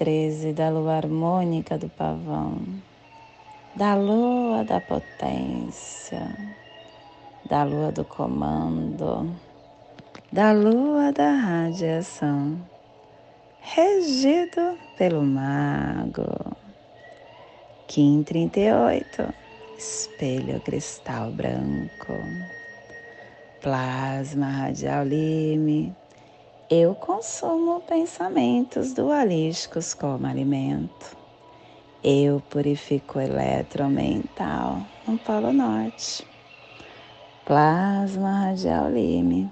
13 da lua harmônica do pavão, da lua da potência, da lua do comando, da lua da radiação, regido pelo mago. Kim 38, espelho cristal branco, plasma radial lime eu consumo pensamentos dualísticos como alimento. Eu purifico o eletromental no Polo Norte. Plasma radial lime.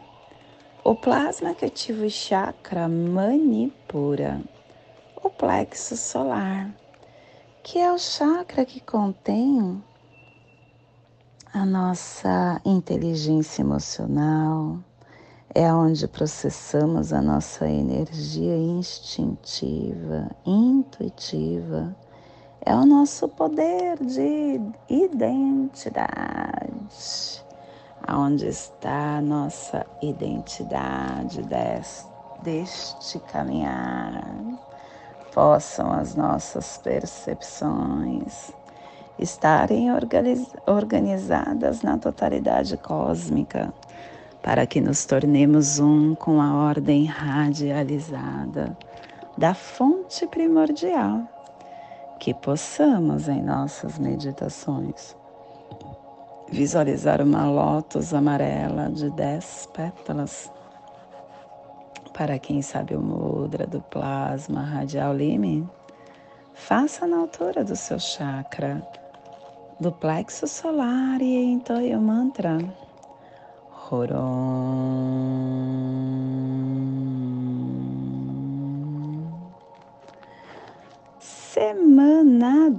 O plasma que ativa o chakra manipura, o plexo solar, que é o chakra que contém a nossa inteligência emocional, é onde processamos a nossa energia instintiva, intuitiva, é o nosso poder de identidade. Aonde está a nossa identidade deste, caminhar? Possam as nossas percepções estarem organizadas na totalidade cósmica para que nos tornemos um com a ordem radializada da fonte primordial, que possamos em nossas meditações visualizar uma lótus amarela de dez pétalas. Para quem sabe o mudra do plasma radial lime, faça na altura do seu chakra, do plexo solar e entoie o mantra. Semana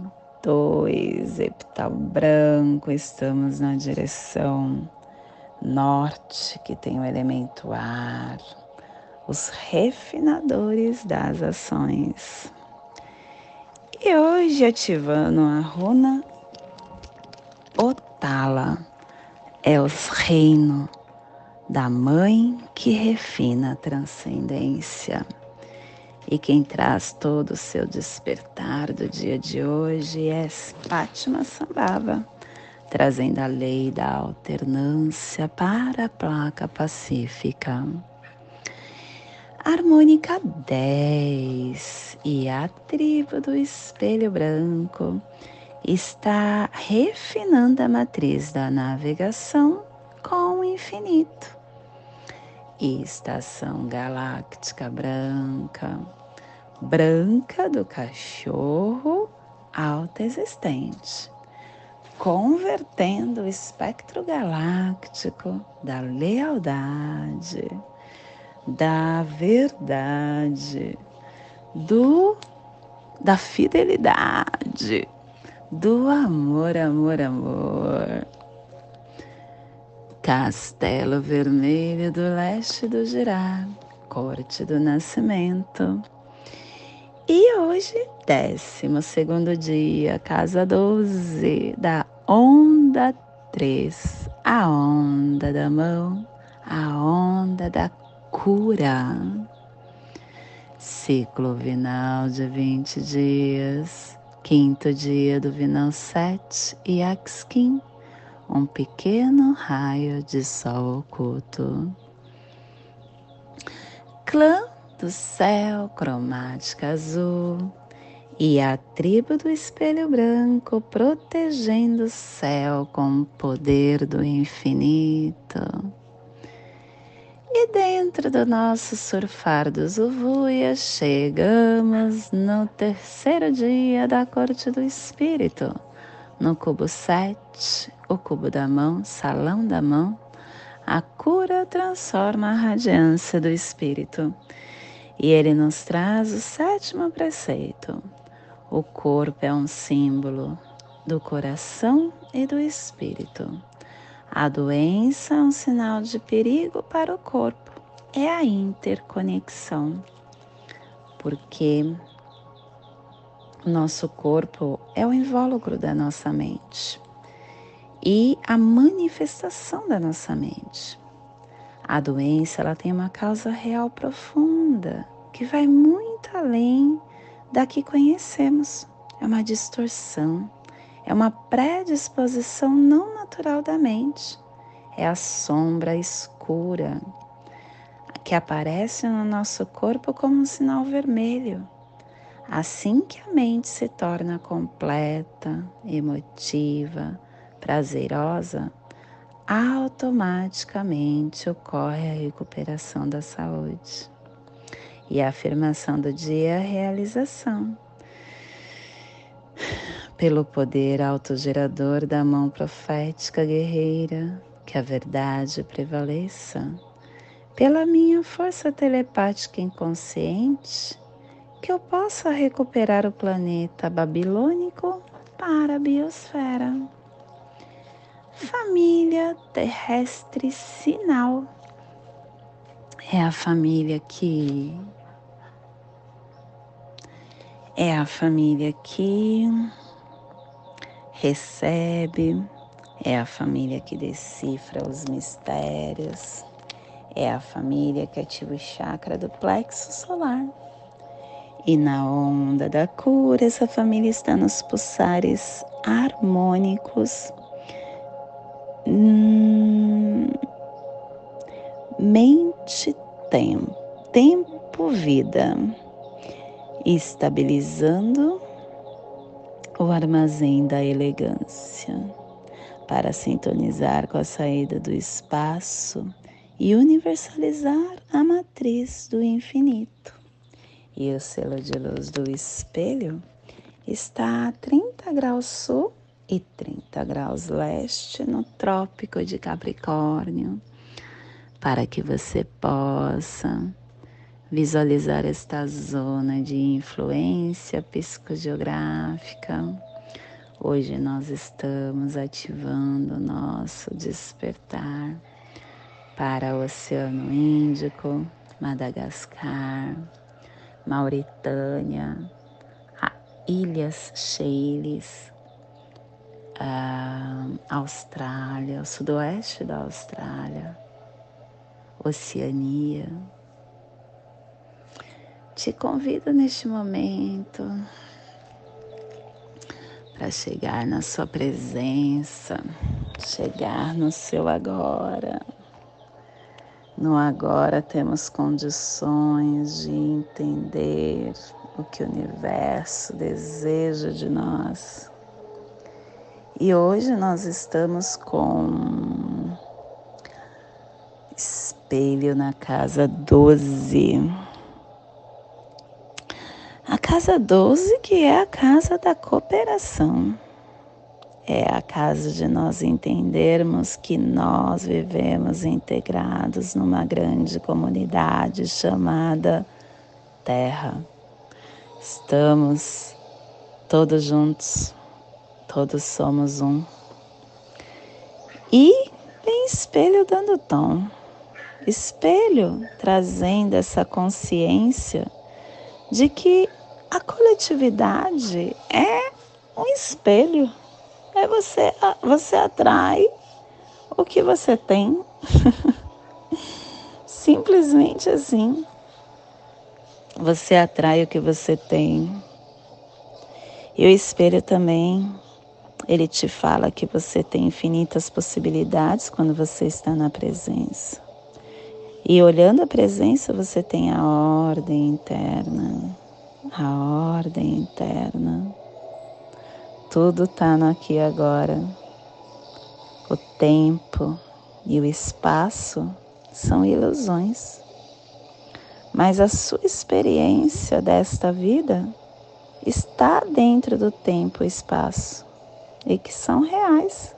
2, epital branco, estamos na direção norte, que tem o elemento ar, os refinadores das ações. E hoje ativando a runa Otala, é os reino da mãe que refina a transcendência. E quem traz todo o seu despertar do dia de hoje é Fátima Sambava, trazendo a lei da alternância para a placa pacífica. Harmônica 10 e a tribo do espelho branco está refinando a matriz da navegação com o infinito estação galáctica branca, branca do cachorro alta existente, convertendo o espectro galáctico da lealdade, da verdade, do da fidelidade, do amor, amor, amor Castelo Vermelho do Leste do Girá, Corte do Nascimento. E hoje, décimo segundo dia, casa 12 da onda 3, a onda da mão, a onda da cura. Ciclo vinal de 20 dias, quinto dia do vinal 7 e Axkim um pequeno raio de sol oculto. Clã do céu cromática azul e a tribo do espelho branco protegendo o céu com o poder do infinito. E dentro do nosso surfar dos Uvuias, chegamos no terceiro dia da corte do espírito no cubo 7, o cubo da mão, salão da mão, a cura transforma a radiância do espírito. E ele nos traz o sétimo preceito. O corpo é um símbolo do coração e do espírito. A doença é um sinal de perigo para o corpo. É a interconexão. Porque nosso corpo é o invólucro da nossa mente e a manifestação da nossa mente. A doença ela tem uma causa real profunda que vai muito além da que conhecemos. É uma distorção, é uma predisposição não natural da mente, é a sombra escura que aparece no nosso corpo como um sinal vermelho. Assim que a mente se torna completa, emotiva, prazerosa, automaticamente ocorre a recuperação da saúde. E a afirmação do dia é a realização. Pelo poder autogerador da mão profética guerreira, que a verdade prevaleça. Pela minha força telepática inconsciente, que eu possa recuperar o planeta babilônico para a biosfera família terrestre sinal. É a família que é a família que recebe, é a família que decifra os mistérios, é a família que ativa o chakra do plexo solar. E na onda da cura, essa família está nos pulsares harmônicos Hum, mente, tempo, tempo, vida, estabilizando o armazém da elegância para sintonizar com a saída do espaço e universalizar a matriz do infinito. E o selo de luz do espelho está a 30 graus sul e 30 graus leste no Trópico de Capricórnio, para que você possa visualizar esta zona de influência psicogeográfica. Hoje nós estamos ativando o nosso despertar para o Oceano Índico, Madagascar, Mauritânia, Ilhas Cheiles, a Austrália, o sudoeste da Austrália, Oceania. Te convido neste momento para chegar na sua presença, chegar no seu agora. No agora temos condições de entender o que o universo deseja de nós e hoje nós estamos com espelho na casa 12. A casa 12 que é a casa da cooperação. É a casa de nós entendermos que nós vivemos integrados numa grande comunidade chamada Terra. Estamos todos juntos Todos somos um. E vem espelho dando tom. Espelho trazendo essa consciência de que a coletividade é um espelho. É você, você atrai o que você tem. Simplesmente assim. Você atrai o que você tem. E o espelho também ele te fala que você tem infinitas possibilidades quando você está na presença. E olhando a presença, você tem a ordem interna, a ordem interna. Tudo está no aqui e agora. O tempo e o espaço são ilusões. Mas a sua experiência desta vida está dentro do tempo e espaço e que são reais,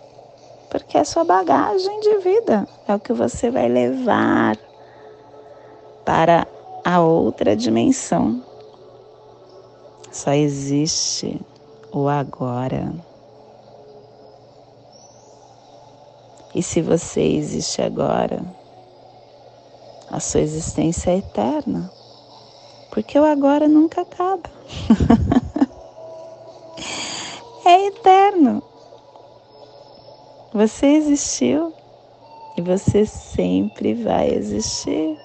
porque é sua bagagem de vida, é o que você vai levar para a outra dimensão. Só existe o agora. E se você existe agora, a sua existência é eterna, porque o agora nunca acaba. é eterno. Você existiu e você sempre vai existir.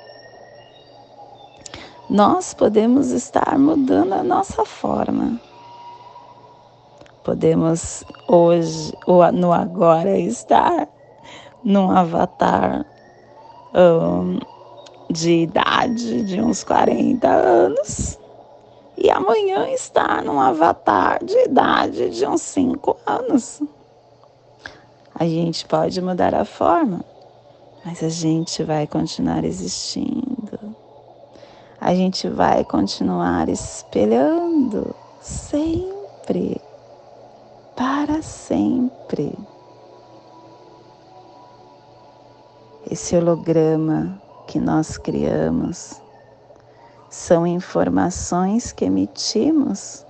Nós podemos estar mudando a nossa forma. Podemos hoje, ou no agora, estar num avatar um, de idade de uns 40 anos e amanhã estar num avatar de idade de uns 5 anos. A gente pode mudar a forma, mas a gente vai continuar existindo. A gente vai continuar espelhando sempre, para sempre. Esse holograma que nós criamos são informações que emitimos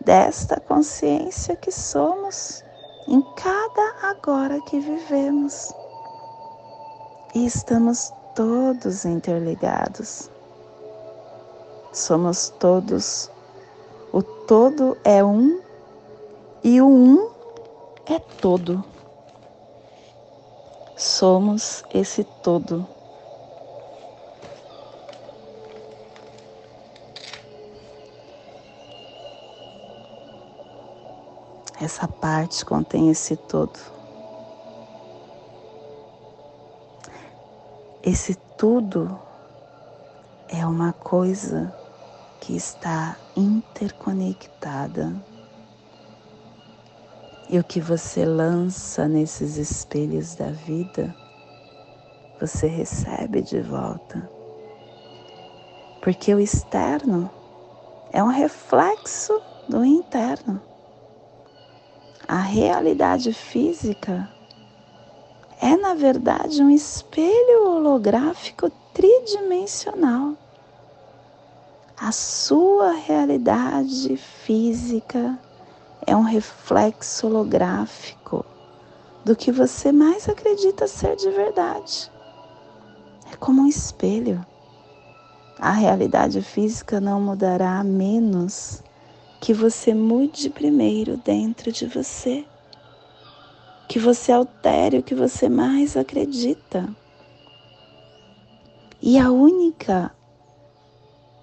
desta consciência que somos em cada agora que vivemos. E estamos todos interligados. Somos todos. O todo é um e o um é todo. Somos esse todo. Essa parte contém esse todo. Esse tudo é uma coisa que está interconectada. E o que você lança nesses espelhos da vida, você recebe de volta. Porque o externo é um reflexo do interno. A realidade física é, na verdade, um espelho holográfico tridimensional. A sua realidade física é um reflexo holográfico do que você mais acredita ser de verdade. É como um espelho. A realidade física não mudará a menos que você mude primeiro dentro de você, que você altere o que você mais acredita. E a única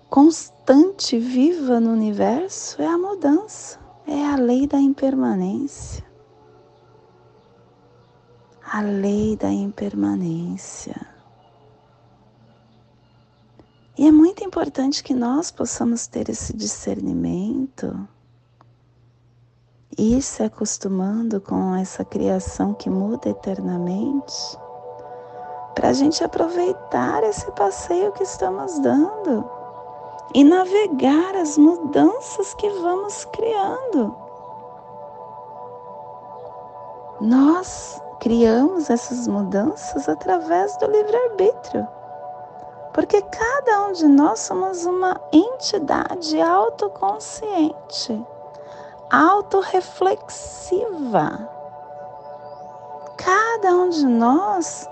constante viva no universo é a mudança, é a lei da impermanência. A lei da impermanência. E é muito importante que nós possamos ter esse discernimento ir se acostumando com essa criação que muda eternamente, para a gente aproveitar esse passeio que estamos dando e navegar as mudanças que vamos criando. Nós criamos essas mudanças através do livre-arbítrio porque cada um de nós somos uma entidade autoconsciente, autorreflexiva. Cada um de nós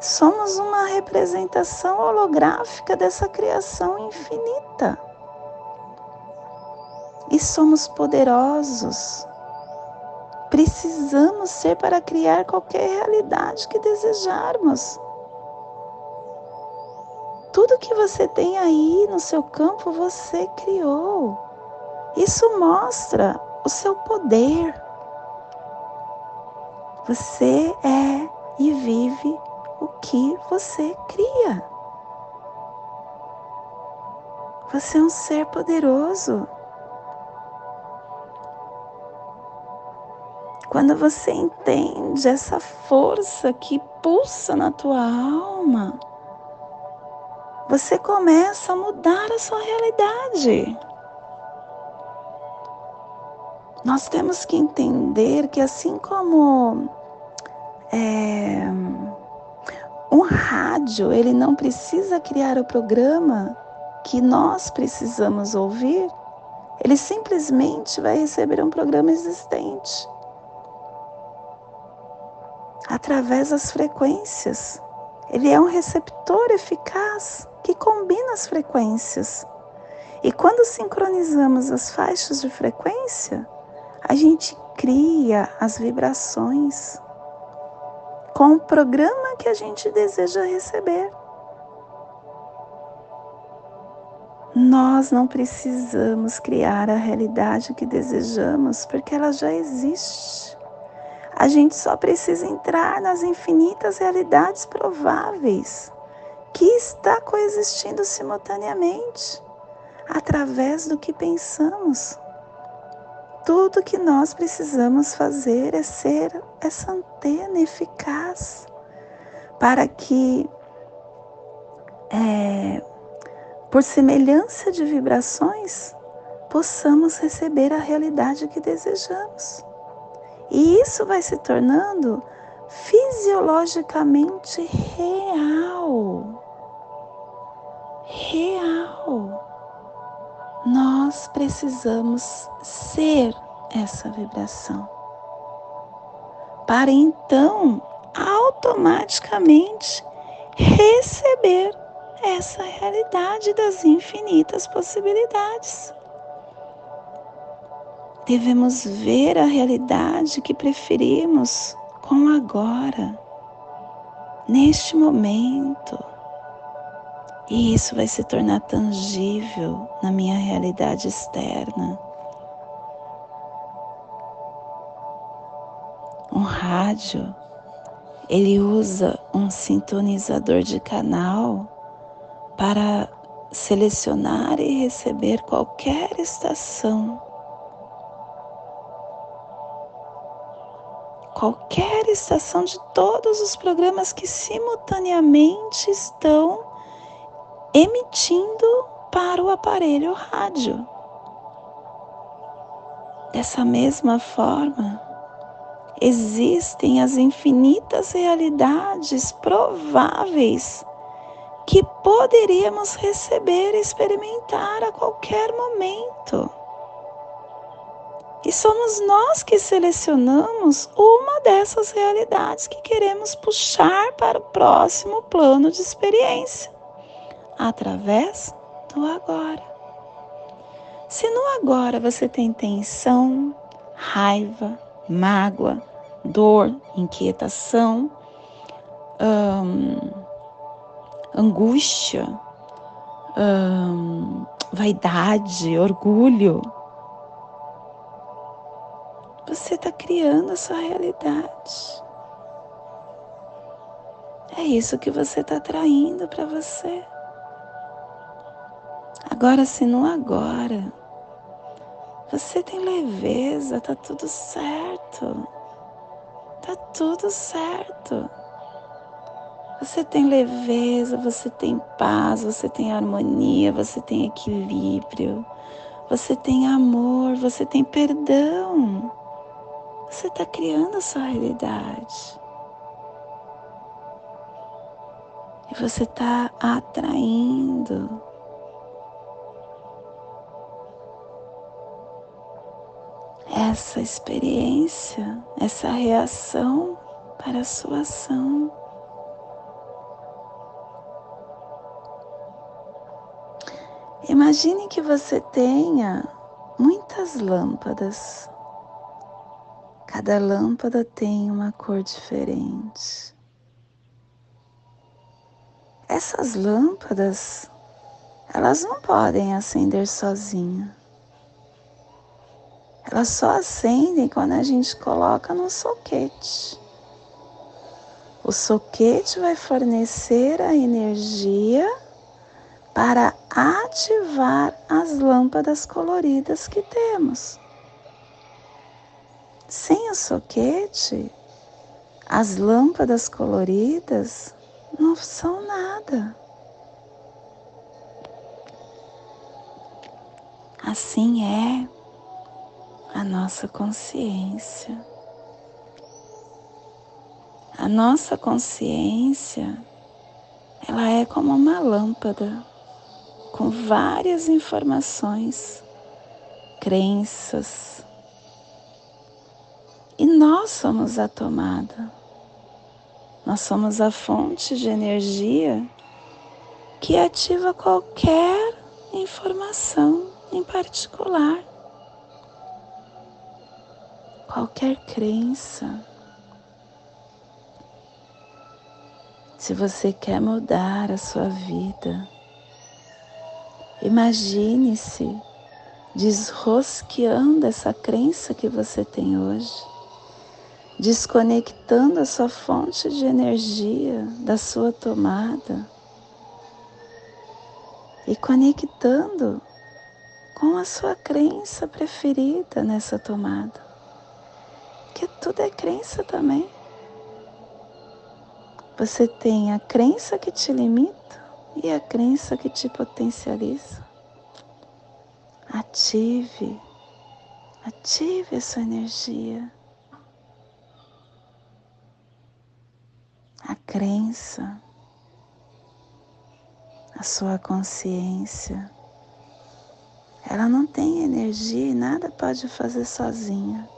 somos uma representação holográfica dessa criação infinita. E somos poderosos. Precisamos ser para criar qualquer realidade que desejarmos. Tudo que você tem aí no seu campo você criou. Isso mostra o seu poder. Você é e vive o que você cria. Você é um ser poderoso. Quando você entende essa força que pulsa na tua alma, você começa a mudar a sua realidade. Nós temos que entender que assim como é, um rádio, ele não precisa criar o programa que nós precisamos ouvir, Ele simplesmente vai receber um programa existente através das frequências. Ele é um receptor eficaz que combina as frequências. E quando sincronizamos as faixas de frequência, a gente cria as vibrações com o programa que a gente deseja receber. Nós não precisamos criar a realidade que desejamos, porque ela já existe. A gente só precisa entrar nas infinitas realidades prováveis que está coexistindo simultaneamente através do que pensamos. Tudo que nós precisamos fazer é ser essa antena eficaz para que, é, por semelhança de vibrações, possamos receber a realidade que desejamos. E isso vai se tornando fisiologicamente real. Real. Nós precisamos ser essa vibração. Para então automaticamente receber essa realidade das infinitas possibilidades. Devemos ver a realidade que preferimos com agora, neste momento. E isso vai se tornar tangível na minha realidade externa. Um rádio, ele usa um sintonizador de canal para selecionar e receber qualquer estação qualquer estação de todos os programas que simultaneamente estão emitindo para o aparelho rádio. Dessa mesma forma, existem as infinitas realidades prováveis que poderíamos receber e experimentar a qualquer momento. E somos nós que selecionamos uma dessas realidades que queremos puxar para o próximo plano de experiência, através do agora. Se no agora você tem tensão, raiva, mágoa, dor, inquietação, hum, angústia, hum, vaidade, orgulho, você está criando a sua realidade. É isso que você está atraindo para você. Agora, se não agora, você tem leveza, tá tudo certo. Tá tudo certo. Você tem leveza, você tem paz, você tem harmonia, você tem equilíbrio, você tem amor, você tem perdão. Você está criando a sua realidade. E você está atraindo essa experiência, essa reação para a sua ação. Imagine que você tenha muitas lâmpadas Cada lâmpada tem uma cor diferente. Essas lâmpadas, elas não podem acender sozinha. Elas só acendem quando a gente coloca no soquete. O soquete vai fornecer a energia para ativar as lâmpadas coloridas que temos. Sem o soquete, as lâmpadas coloridas não são nada. Assim é a nossa consciência. A nossa consciência, ela é como uma lâmpada com várias informações crenças. Nós somos a tomada. Nós somos a fonte de energia que ativa qualquer informação em particular, qualquer crença. Se você quer mudar a sua vida, imagine-se desrosqueando essa crença que você tem hoje, desconectando a sua fonte de energia da sua tomada e conectando com a sua crença preferida nessa tomada. Que tudo é crença também. Você tem a crença que te limita e a crença que te potencializa. Ative, ative a sua energia. A crença a sua consciência. Ela não tem energia e nada pode fazer sozinha.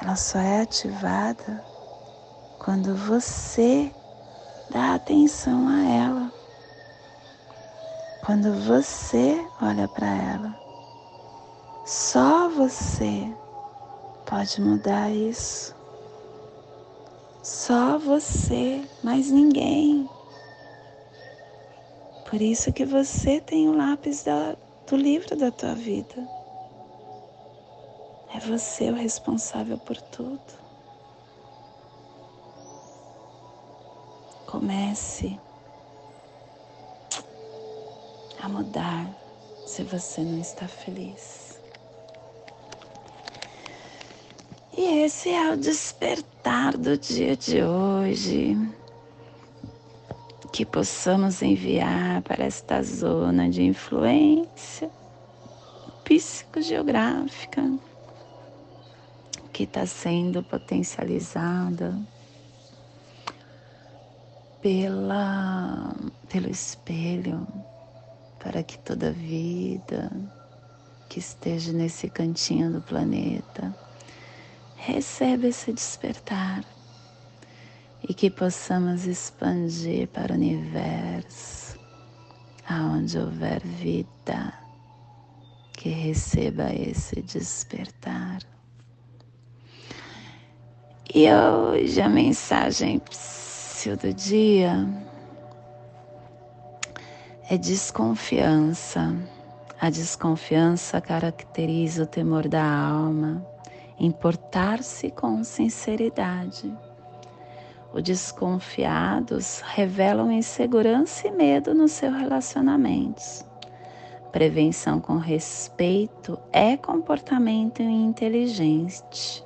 Ela só é ativada quando você dá atenção a ela. Quando você olha para ela. Só você pode mudar isso. Só você, mais ninguém. Por isso que você tem o lápis da, do livro da tua vida. É você o responsável por tudo. Comece a mudar se você não está feliz. E esse é o despertar do dia de hoje. Que possamos enviar para esta zona de influência psicogeográfica que está sendo potencializada pela, pelo espelho, para que toda vida que esteja nesse cantinho do planeta receba esse despertar e que possamos expandir para o universo, aonde houver vida, que receba esse despertar. E hoje a mensagem do dia é desconfiança. A desconfiança caracteriza o temor da alma, importar-se com sinceridade os desconfiados revelam insegurança e medo nos seus relacionamentos. Prevenção com respeito é comportamento inteligente.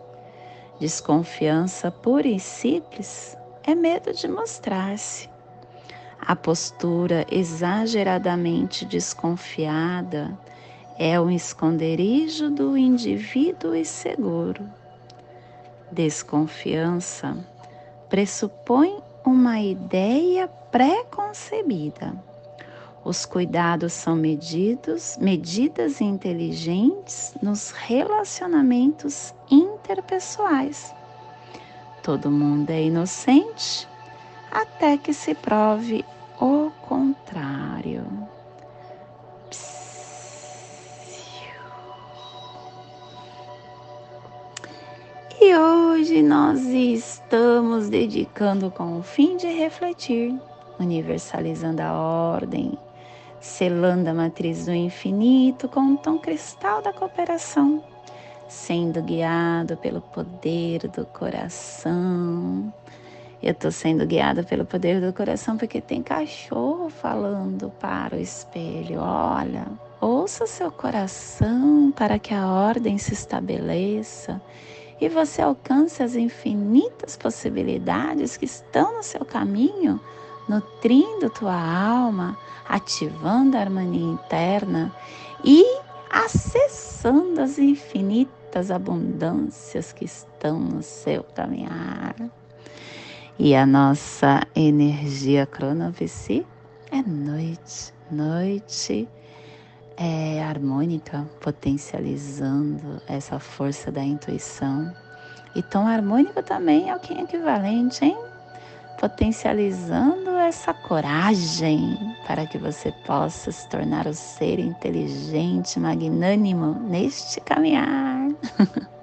Desconfiança pura e simples é medo de mostrar-se. A postura exageradamente desconfiada é o esconderijo do indivíduo inseguro. Desconfiança pressupõe uma ideia pré-concebida. Os cuidados são medidos, medidas inteligentes nos relacionamentos interpessoais. Todo mundo é inocente até que se prove o contrário. E hoje nós estamos dedicando com o fim de refletir, universalizando a ordem, selando a matriz do infinito com o tom cristal da cooperação, sendo guiado pelo poder do coração. Eu estou sendo guiada pelo poder do coração porque tem cachorro falando para o espelho: olha, ouça seu coração para que a ordem se estabeleça e você alcance as infinitas possibilidades que estão no seu caminho, nutrindo tua alma, ativando a harmonia interna e acessando as infinitas abundâncias que estão no seu caminhar. E a nossa energia cronovici é noite, noite é harmônica, potencializando essa força da intuição. E tom harmônico também é o que é equivalente, hein? Potencializando essa coragem para que você possa se tornar o ser inteligente, magnânimo neste caminhar.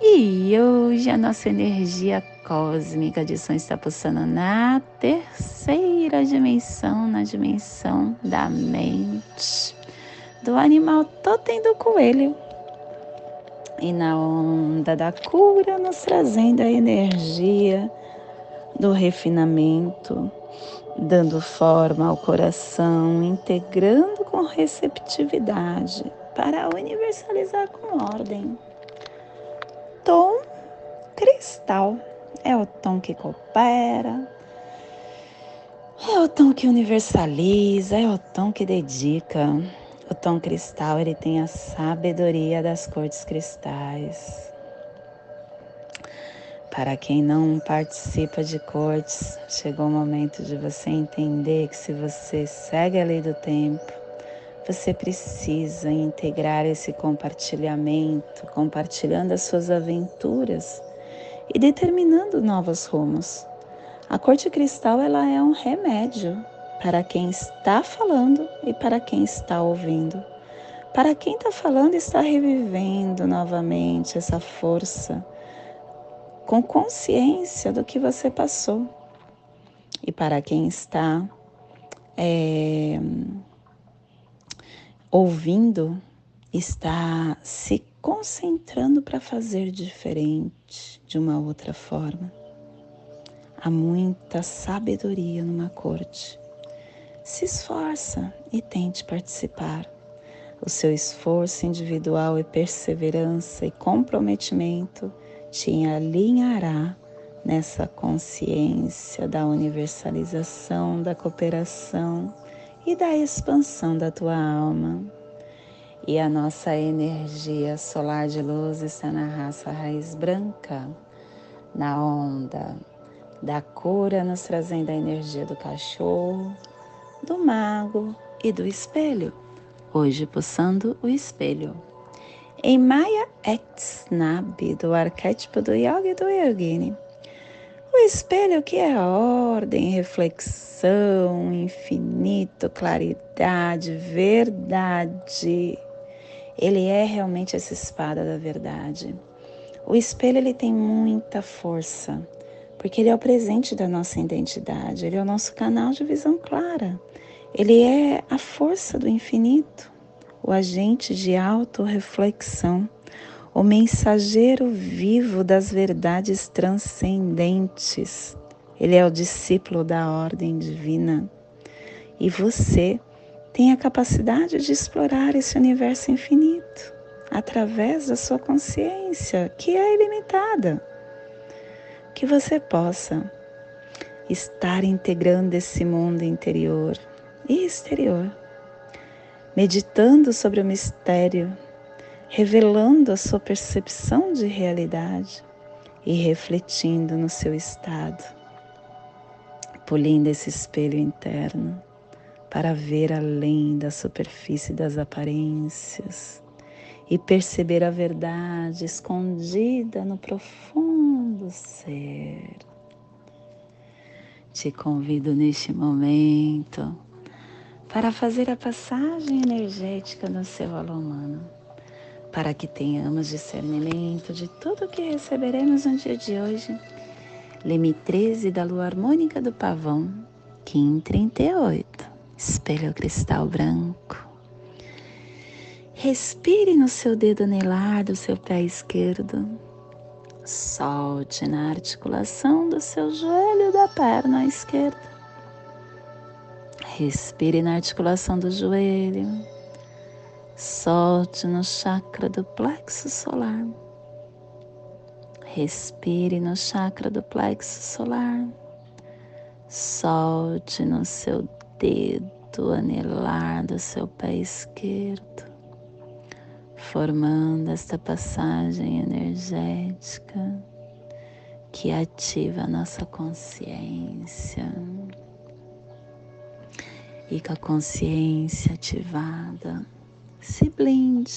e hoje a nossa energia cósmica de som está pulsando na terceira dimensão, na dimensão da mente, do animal totem do coelho. E na onda da cura, nos trazendo a energia do refinamento, dando forma ao coração, integrando com receptividade para universalizar com ordem. Tom cristal é o tom que coopera, é o tom que universaliza, é o tom que dedica. O tom cristal ele tem a sabedoria das cores cristais. Para quem não participa de cortes, chegou o momento de você entender que se você segue a lei do tempo, você precisa integrar esse compartilhamento, compartilhando as suas aventuras e determinando novos rumos. A corte cristal ela é um remédio para quem está falando e para quem está ouvindo. Para quem está falando, está revivendo novamente essa força, com consciência do que você passou. E para quem está é, ouvindo, está se concentrando para fazer diferente, de uma outra forma. Há muita sabedoria numa corte. Se esforça e tente participar. O seu esforço individual e perseverança e comprometimento te alinhará nessa consciência da universalização, da cooperação e da expansão da tua alma. E a nossa energia solar de luz está na raça raiz branca, na onda da cura, nos trazendo a energia do cachorro, do mago e do espelho. Hoje pulsando o espelho. Em Maya Exnab, do arquétipo do Yoga e do Yogini. O espelho que é ordem, reflexão, infinito, claridade, verdade. Ele é realmente essa espada da verdade. O espelho ele tem muita força, porque ele é o presente da nossa identidade, ele é o nosso canal de visão clara. Ele é a força do infinito, o agente de autorreflexão, o mensageiro vivo das verdades transcendentes. Ele é o discípulo da ordem divina. E você tem a capacidade de explorar esse universo infinito através da sua consciência, que é ilimitada. Que você possa estar integrando esse mundo interior e exterior, meditando sobre o mistério, revelando a sua percepção de realidade e refletindo no seu estado, polindo esse espelho interno para ver além da superfície das aparências e perceber a verdade escondida no profundo ser. Te convido neste momento para fazer a passagem energética no seu alô humano, para que tenhamos discernimento de tudo o que receberemos no dia de hoje. Leme 13 da lua harmônica do pavão, Kim 38, espelho cristal branco. Respire no seu dedo anelar do seu pé esquerdo. Solte na articulação do seu joelho da perna esquerda. Respire na articulação do joelho. Solte no chakra do plexo solar. Respire no chakra do plexo solar. Solte no seu dedo anelar do seu pé esquerdo, formando esta passagem energética que ativa a nossa consciência e com a consciência ativada, se blinde